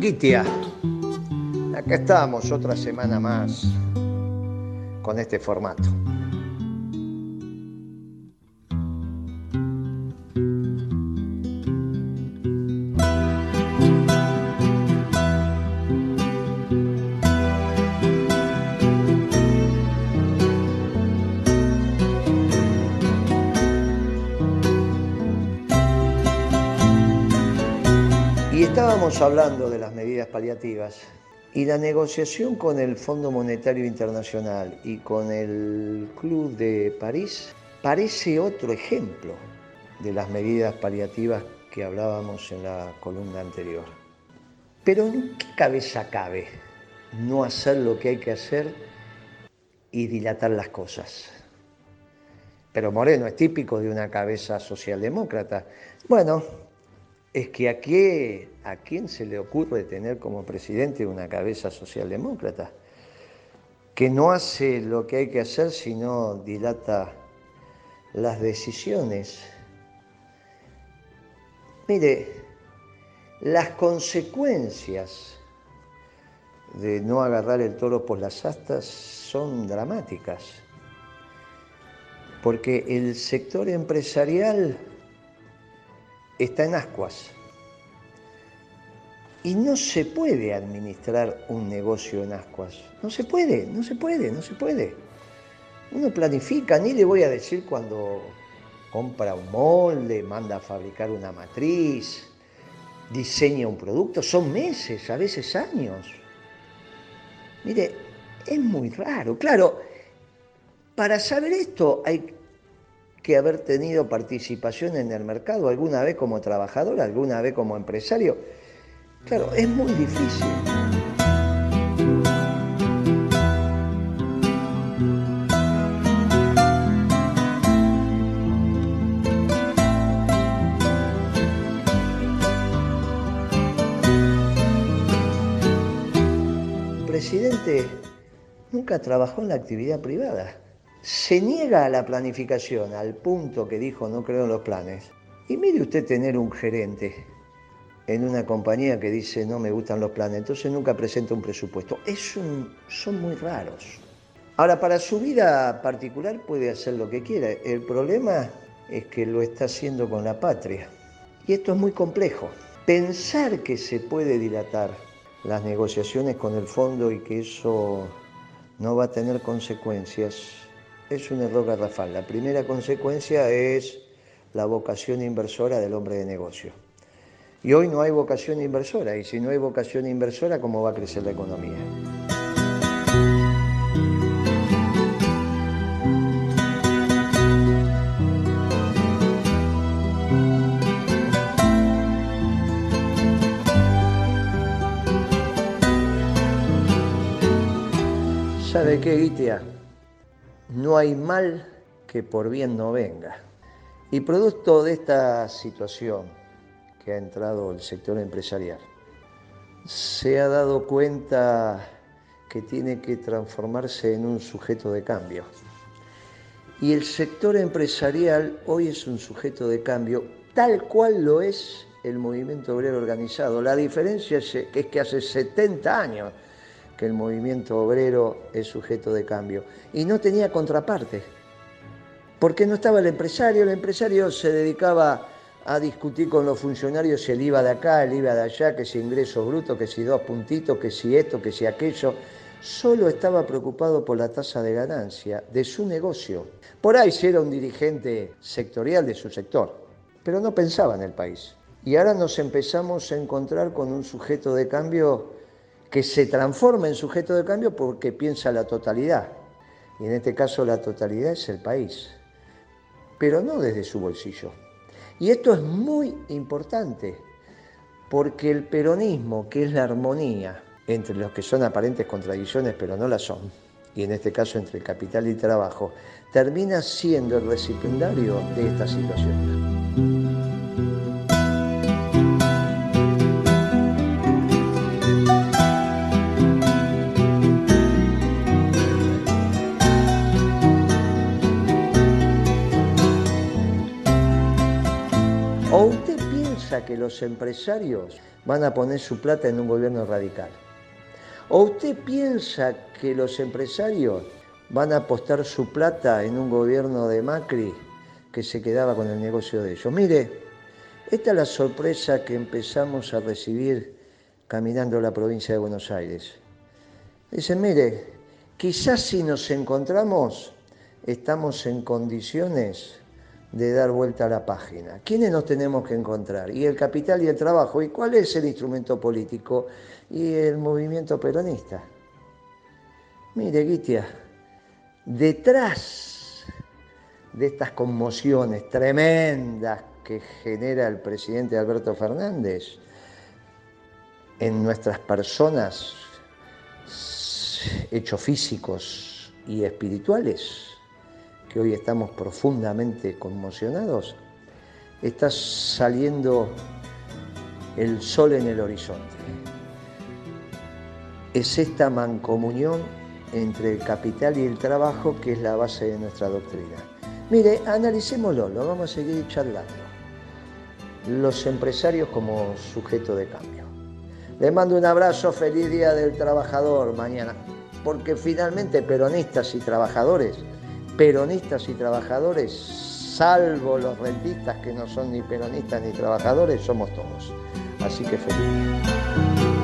Gitia, acá estamos otra semana más con este formato. Y estábamos hablando de medidas paliativas y la negociación con el Fondo Monetario Internacional y con el Club de París parece otro ejemplo de las medidas paliativas que hablábamos en la columna anterior. Pero ¿en qué cabeza cabe no hacer lo que hay que hacer y dilatar las cosas? Pero Moreno es típico de una cabeza socialdemócrata. Bueno, es que aquí, a quién se le ocurre tener como presidente una cabeza socialdemócrata, que no hace lo que hay que hacer, sino dilata las decisiones. Mire, las consecuencias de no agarrar el toro por las astas son dramáticas, porque el sector empresarial está en ascuas. Y no se puede administrar un negocio en ascuas. No se puede, no se puede, no se puede. Uno planifica, ni le voy a decir cuando compra un molde, manda a fabricar una matriz, diseña un producto, son meses, a veces años. Mire, es muy raro. Claro, para saber esto hay que haber tenido participación en el mercado alguna vez como trabajador, alguna vez como empresario. Claro, es muy difícil. Presidente nunca trabajó en la actividad privada se niega a la planificación al punto que dijo no creo en los planes. Y mire usted tener un gerente en una compañía que dice no me gustan los planes, entonces nunca presenta un presupuesto. Es son muy raros. Ahora, para su vida particular puede hacer lo que quiera. El problema es que lo está haciendo con la patria. Y esto es muy complejo. Pensar que se puede dilatar las negociaciones con el fondo y que eso no va a tener consecuencias es un error garrafal. La primera consecuencia es la vocación inversora del hombre de negocio. Y hoy no hay vocación inversora, y si no hay vocación inversora, ¿cómo va a crecer la economía? ¿Sabe qué, Gitia? No hay mal que por bien no venga. Y producto de esta situación que ha entrado el sector empresarial, se ha dado cuenta que tiene que transformarse en un sujeto de cambio. Y el sector empresarial hoy es un sujeto de cambio tal cual lo es el movimiento obrero organizado. La diferencia es que hace 70 años que el movimiento obrero es sujeto de cambio. Y no tenía contraparte, porque no estaba el empresario, el empresario se dedicaba a discutir con los funcionarios si él iba de acá, él iba de allá, que si ingresos brutos, que si dos puntitos, que si esto, que si aquello. Solo estaba preocupado por la tasa de ganancia de su negocio. Por ahí si era un dirigente sectorial de su sector, pero no pensaba en el país. Y ahora nos empezamos a encontrar con un sujeto de cambio que se transforma en sujeto de cambio porque piensa la totalidad. Y en este caso la totalidad es el país, pero no desde su bolsillo. Y esto es muy importante porque el peronismo, que es la armonía entre los que son aparentes contradicciones, pero no las son, y en este caso entre capital y trabajo, termina siendo el recipiendario de esta situación. Piensa que los empresarios van a poner su plata en un gobierno radical? ¿O usted piensa que los empresarios van a apostar su plata en un gobierno de Macri que se quedaba con el negocio de ellos? Mire, esta es la sorpresa que empezamos a recibir caminando la provincia de Buenos Aires. Dicen, mire, quizás si nos encontramos estamos en condiciones de dar vuelta a la página. ¿Quiénes nos tenemos que encontrar? Y el capital y el trabajo. ¿Y cuál es el instrumento político? Y el movimiento peronista. Mire, Guitia, detrás de estas conmociones tremendas que genera el presidente Alberto Fernández en nuestras personas, hechos físicos y espirituales, que hoy estamos profundamente conmocionados, está saliendo el sol en el horizonte. Es esta mancomunión entre el capital y el trabajo que es la base de nuestra doctrina. Mire, analicémoslo, lo vamos a seguir charlando. Los empresarios como sujeto de cambio. Les mando un abrazo, feliz Día del Trabajador mañana, porque finalmente peronistas y trabajadores peronistas y trabajadores, salvo los rentistas que no son ni peronistas ni trabajadores, somos todos. Así que feliz.